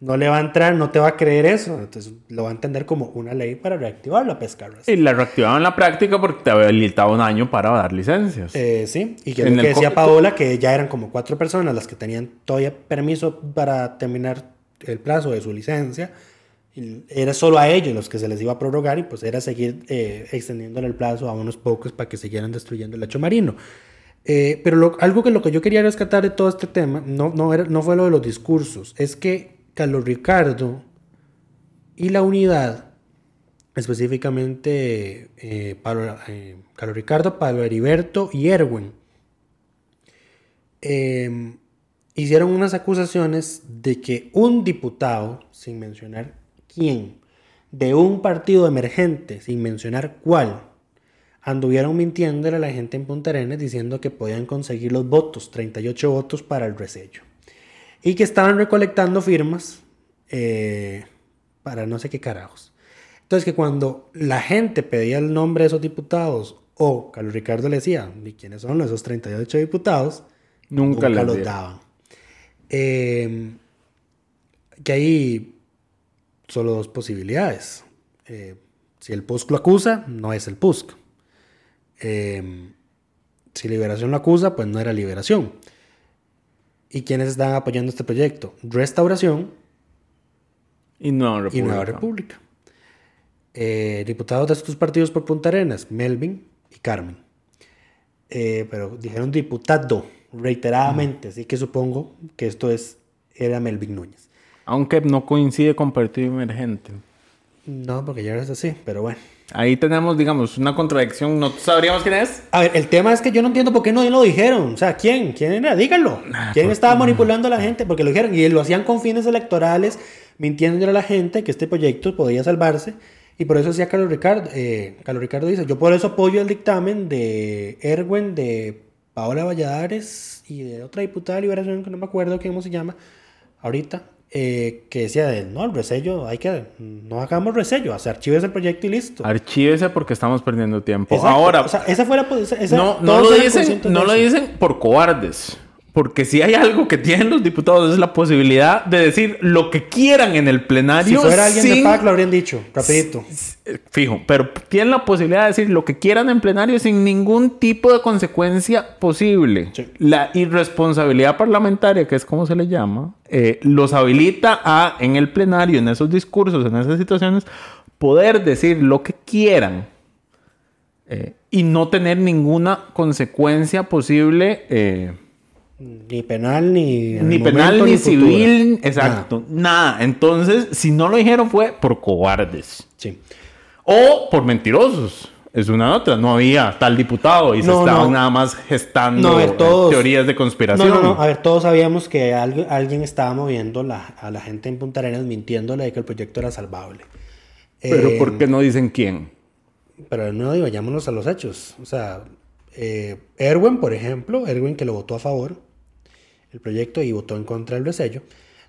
no le va a entrar, no te va a creer eso, entonces lo va a entender como una ley para reactivar la pesca. Y la reactivaban en la práctica porque te habilitaba un año para dar licencias. Eh, sí, y que lo decía Paola, que ya eran como cuatro personas las que tenían todavía permiso para terminar el plazo de su licencia. Y era solo a ellos los que se les iba a prorrogar y pues era seguir eh, extendiéndole el plazo a unos pocos para que siguieran destruyendo el lecho marino. Eh, pero lo- algo que lo que yo quería rescatar de todo este tema no, no, era, no fue lo de los discursos, es que Carlos Ricardo y la unidad, específicamente eh, eh, Carlos Ricardo, Pablo Heriberto y Erwin, eh, hicieron unas acusaciones de que un diputado, sin mencionar quién, de un partido emergente, sin mencionar cuál, anduvieron mintiéndole a la gente en Punta Arenas diciendo que podían conseguir los votos, 38 votos para el resello. Y que estaban recolectando firmas eh, para no sé qué carajos. Entonces que cuando la gente pedía el nombre de esos diputados o Carlos Ricardo le decía, ¿y quiénes son esos 38 diputados? Nunca los dieron. daban. Eh, que hay solo dos posibilidades. Eh, si el PUSC lo acusa, no es el PUSC. Eh, si Liberación lo acusa, pues no era Liberación. ¿Y quiénes están apoyando este proyecto? Restauración Y Nueva y República. Nueva República. Eh, diputados de estos partidos por Punta Arenas, Melvin y Carmen. Eh, pero dijeron diputado reiteradamente, así que supongo que esto es era Melvin Núñez. Aunque no coincide con partido emergente. No, porque ya es así, pero bueno. Ahí tenemos, digamos, una contradicción. No sabríamos quién es. A ver, el tema es que yo no entiendo por qué no lo dijeron. O sea, ¿quién? ¿Quién era? Díganlo. ¿Quién estaba manipulando a la gente? Porque lo dijeron. Y lo hacían con fines electorales, mintiéndole a la gente que este proyecto podía salvarse. Y por eso decía Carlos Ricardo. eh, Carlos Ricardo dice: Yo por eso apoyo el dictamen de Erwin, de Paola Valladares y de otra diputada de Liberación que no me acuerdo cómo se llama ahorita. Eh, que decía de no, el resello, hay que, no hagamos resello, se archives el proyecto y listo. Archívese porque estamos perdiendo tiempo. Exacto. Ahora, o sea, esa fue la esa- esa- no, no lo dicen, no lo dicen por cobardes. Porque si hay algo que tienen los diputados es la posibilidad de decir lo que quieran en el Si plenario. fuera alguien de sin- PAC lo habrían dicho, rapidito. Eh, Fijo, pero tienen la posibilidad de decir lo que quieran en plenario sin ningún tipo de consecuencia posible. Sí. La irresponsabilidad parlamentaria, que es como se le llama, eh, los habilita a, en el plenario, en esos discursos, en esas situaciones, poder decir lo que quieran eh, y no tener ninguna consecuencia posible. eh, Ni penal, ni. ni penal, momento, ni civil, exacto, nada. Entonces, si no lo dijeron fue por cobardes. Sí. O por mentirosos. Es una otra. No había tal diputado y se No, estaban no. nada más gestando No, a ver, todos- teorías de No, conspiración. no, no. A ver, todos sabíamos que algo- alguien estaba moviendo la- a la gente en Punta Arenas mintiéndole de que el proyecto era salvable. Pero Eh, ¿por qué no dicen quién? Pero no digo, vayámonos a los hechos. O sea, eh, Erwin, por ejemplo, Erwin que lo votó a favor el proyecto y votó en contra del resello,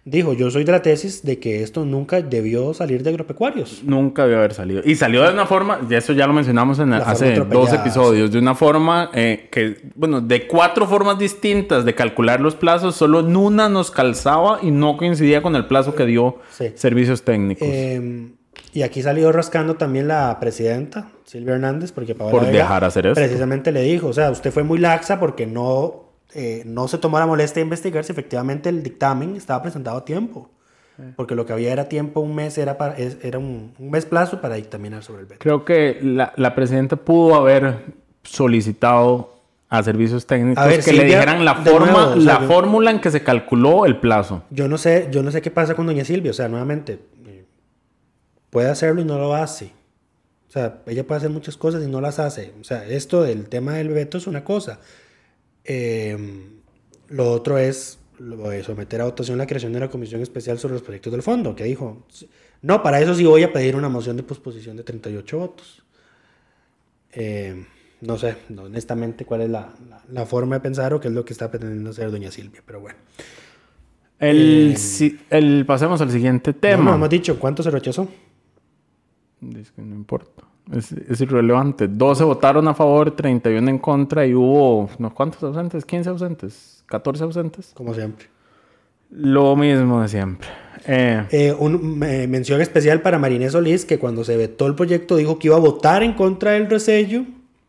dijo, yo soy de la tesis de que esto nunca debió salir de agropecuarios. Nunca debió haber salido. Y salió de una forma, y eso ya lo mencionamos en el- hace dos episodios, de una forma eh, que, bueno, de cuatro formas distintas de calcular los plazos, solo en una nos calzaba y no coincidía con el plazo que dio Sí. servicios técnicos. Eh, y aquí salió rascando también la presidenta, Silvia Hernández, porque Paola Por Vega dejar hacer esto. Precisamente le dijo, o sea, usted fue muy laxa porque no, eh, no se tomó la molestia de investigar si efectivamente el dictamen estaba presentado a tiempo. Porque lo que había era tiempo, un mes, era, para, era un, un mes plazo para dictaminar sobre el veto. Creo que la, la presidenta pudo haber solicitado a servicios técnicos A ver, que le dijeran la forma, nuevo, o sea, la yo- fórmula en que se calculó el plazo. Yo no sé, yo no sé qué pasa con doña Silvia, o sea, nuevamente, eh, puede hacerlo y no lo hace. O sea, ella puede hacer muchas cosas y no las hace. O sea, esto del tema del veto es una cosa. Eh, lo otro es lo de someter a votación la creación de una comisión especial sobre los proyectos del fondo, que dijo, no, para eso sí voy a pedir una moción de posposición de 38 votos. Eh, no sé, honestamente, cuál es la, la- la forma de pensar o qué es lo que está pretendiendo hacer doña Silvia, pero bueno. El, Eh, si- el- pasemos al siguiente tema. no hemos dicho cuánto se rechazó. Es que no importa. Es, es irrelevante. 12 votaron a favor, 31 en contra y hubo, ¿no? ¿cuántos ausentes? ¿15 ausentes? ¿14 ausentes? Como siempre. Lo mismo de siempre. Eh, Eh, un, mención especial para Marinés Solís, que cuando se vetó el proyecto dijo que iba a votar en contra del resello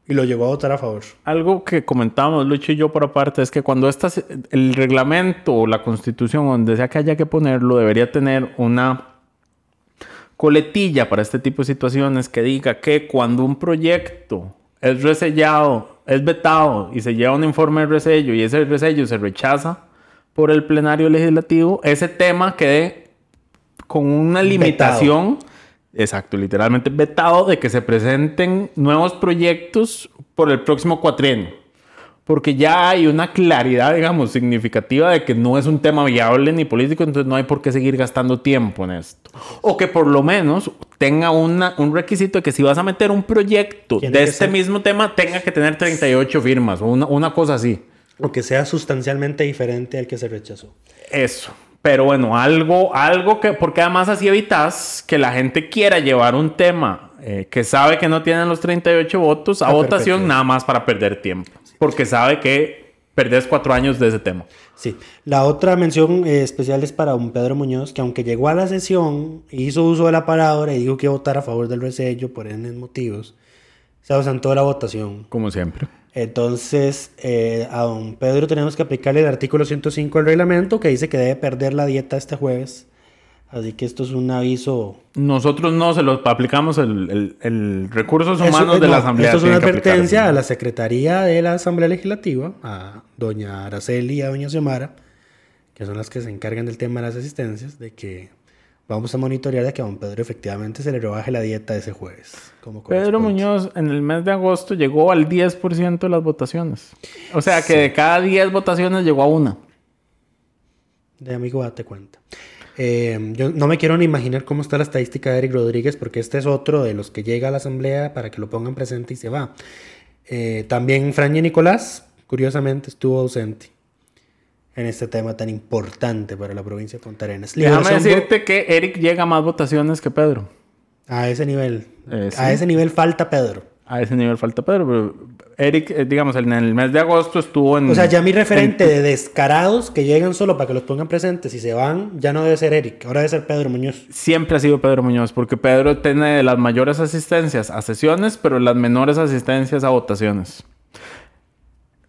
y lo llevó a votar a favor. Algo que comentábamos Lucho y yo por aparte es que cuando estas, el reglamento o la constitución, donde sea que haya que ponerlo, debería tener una coletilla para este tipo de situaciones que diga que cuando un proyecto es resellado, es vetado y se lleva un informe de resello y ese resello se rechaza por el plenario legislativo, ese tema quede con una limitación, exacto, literalmente vetado de que se presenten nuevos proyectos por el próximo cuatrienio. Porque ya hay una claridad, digamos, significativa de que no es un tema viable ni político, entonces no hay por qué seguir gastando tiempo en esto. O que por lo menos tenga una- un requisito de que si vas a meter un proyecto de este ser- mismo tema, tenga que tener 38 firmas o una, una cosa así. O que sea sustancialmente diferente al que se rechazó. Eso. Pero bueno, algo, algo que, porque además así evitas que la gente quiera llevar un tema eh, que sabe que no tienen los 38 votos a, A votación nada más para perder tiempo. Porque sabe que perdés cuatro años de ese tema. Sí. La otra mención eh, especial es para un Pedro Muñoz, que aunque llegó a la sesión, hizo uso de la palabra y dijo que iba a votar a favor del resello por N motivos, se ausentó de la votación. Como siempre. Entonces, eh, a don Pedro tenemos que aplicarle el artículo 105 del reglamento que dice que debe perder la dieta este jueves. Así que esto es un aviso. Nosotros no se los aplicamos el, el- el recursos Eso- humanos de no, la Asamblea. Esto es una aplicar advertencia a la Secretaría de la Asamblea Legislativa, a doña Araceli y a doña Xiomara, que son las que se encargan del tema de las asistencias, de que vamos a monitorear de que a don Pedro efectivamente se le rebaje la dieta ese jueves. como Pedro. Muñoz en el mes de agosto llegó al 10% de las votaciones. O sea que de cada 10 votaciones llegó a una. De amigo, date cuenta. Eh, yo no me quiero ni imaginar cómo está la estadística de Eric Rodríguez, porque este es otro de los que llega a la asamblea para que lo pongan presente y se va. Eh, también Franja Nicolás, curiosamente, estuvo ausente en este tema tan importante para la provincia de Punta Arenas. Déjame decirte que Eric llega a más votaciones que Pedro. A ese nivel. Eh, sí. A ese nivel falta Pedro. A ese nivel falta Pedro, pero Eric, eh, digamos, en el mes de agosto estuvo en... O sea, ya mi referente en- de descarados que llegan solo para que los pongan presentes y se van, ya no debe ser Eric, ahora debe ser Pedro Muñoz. Siempre ha sido Pedro Muñoz, porque Pedro tiene las mayores asistencias a sesiones, pero las menores asistencias a votaciones.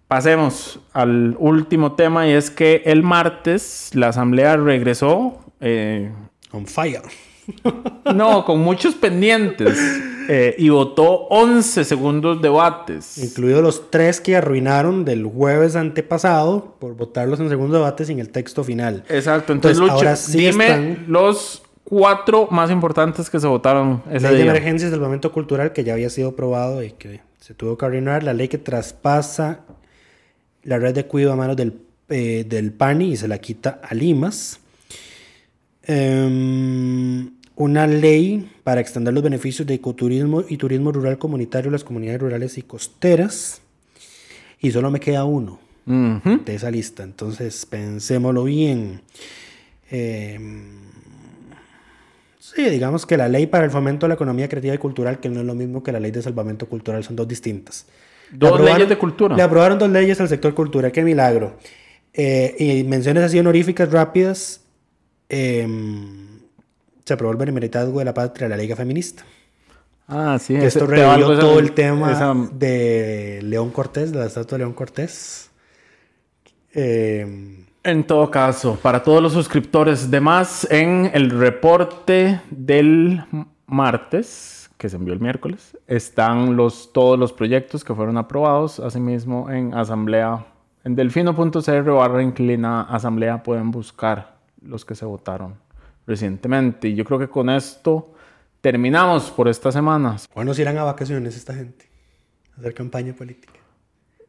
Pasemos al último tema y es que el martes la asamblea regresó, eh, On fire. no, con muchos pendientes, *laughs* eh, y votó 11 segundos debates. Incluidos los tres que arruinaron del jueves antepasado por votarlos en segundo debate sin el texto final. Exacto, entonces, Entonces, Lucho, ahora sí dime están- los cuatro más importantes que se votaron ese Ley de emergencia y salvamento cultural que ya había sido aprobado y que se tuvo que arruinar. La ley que traspasa la red de cuidado a manos del, eh, del PANI y se la quita a Limas. Em, una ley para extender los beneficios de ecoturismo y turismo rural comunitario a las comunidades rurales y costeras. Y solo me queda uno Ujú. de esa lista. Entonces, pensémoslo bien. Eh, sí, digamos que la ley para el fomento de la economía creativa y cultural, que no es lo mismo que la ley de salvamento cultural, son dos distintas. Dos aprobaron- leyes de cultura. Le aprobaron dos leyes al sector cultura, qué milagro. Eh, y menciones así honoríficas rápidas. eh, se aprobó el benemeritazgo de la patria, la Liga Feminista. Ah, sí. Esto revivió esa- todo el tema esa- de León Cortés, de la estatua de León Cortés. Eh, En todo caso, para todos los suscriptores de más, en el reporte del martes, que se envió el miércoles, están los, todos los proyectos que fueron aprobados. Asimismo, en asamblea, en delfino.cr barra inclina asamblea pueden buscar los que se votaron recientemente. Y yo creo que con esto terminamos por estas semanas. ¿Cuándo se irán a vacaciones esta gente? A hacer campaña política.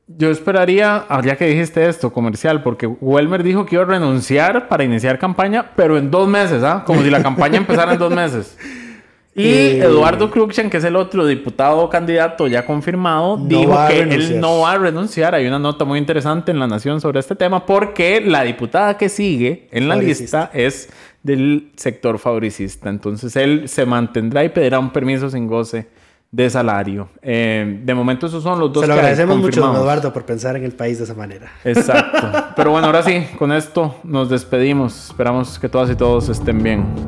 Yo esperaría, ya que dijiste esto, comercial, porque Welmer dijo que iba a renunciar para iniciar campaña, pero en dos meses, ¿ah? Como si la campaña *laughs* empezara en dos meses. Y Eh, Eduardo Cruxan, que es el otro diputado candidato ya confirmado, No dijo que él no va a renunciar. Hay una nota muy interesante en La Nación sobre este tema, porque la diputada que sigue en la lista es del sector fabricista. Entonces él se mantendrá y pedirá un permiso sin goce de salario. Eh, de momento esos son los dos Se lo que agradecemos mucho, don. Eduardo, por pensar en el país de esa manera. Exacto. Pero bueno, ahora sí, con esto nos despedimos. Esperamos que todas y todos estén bien.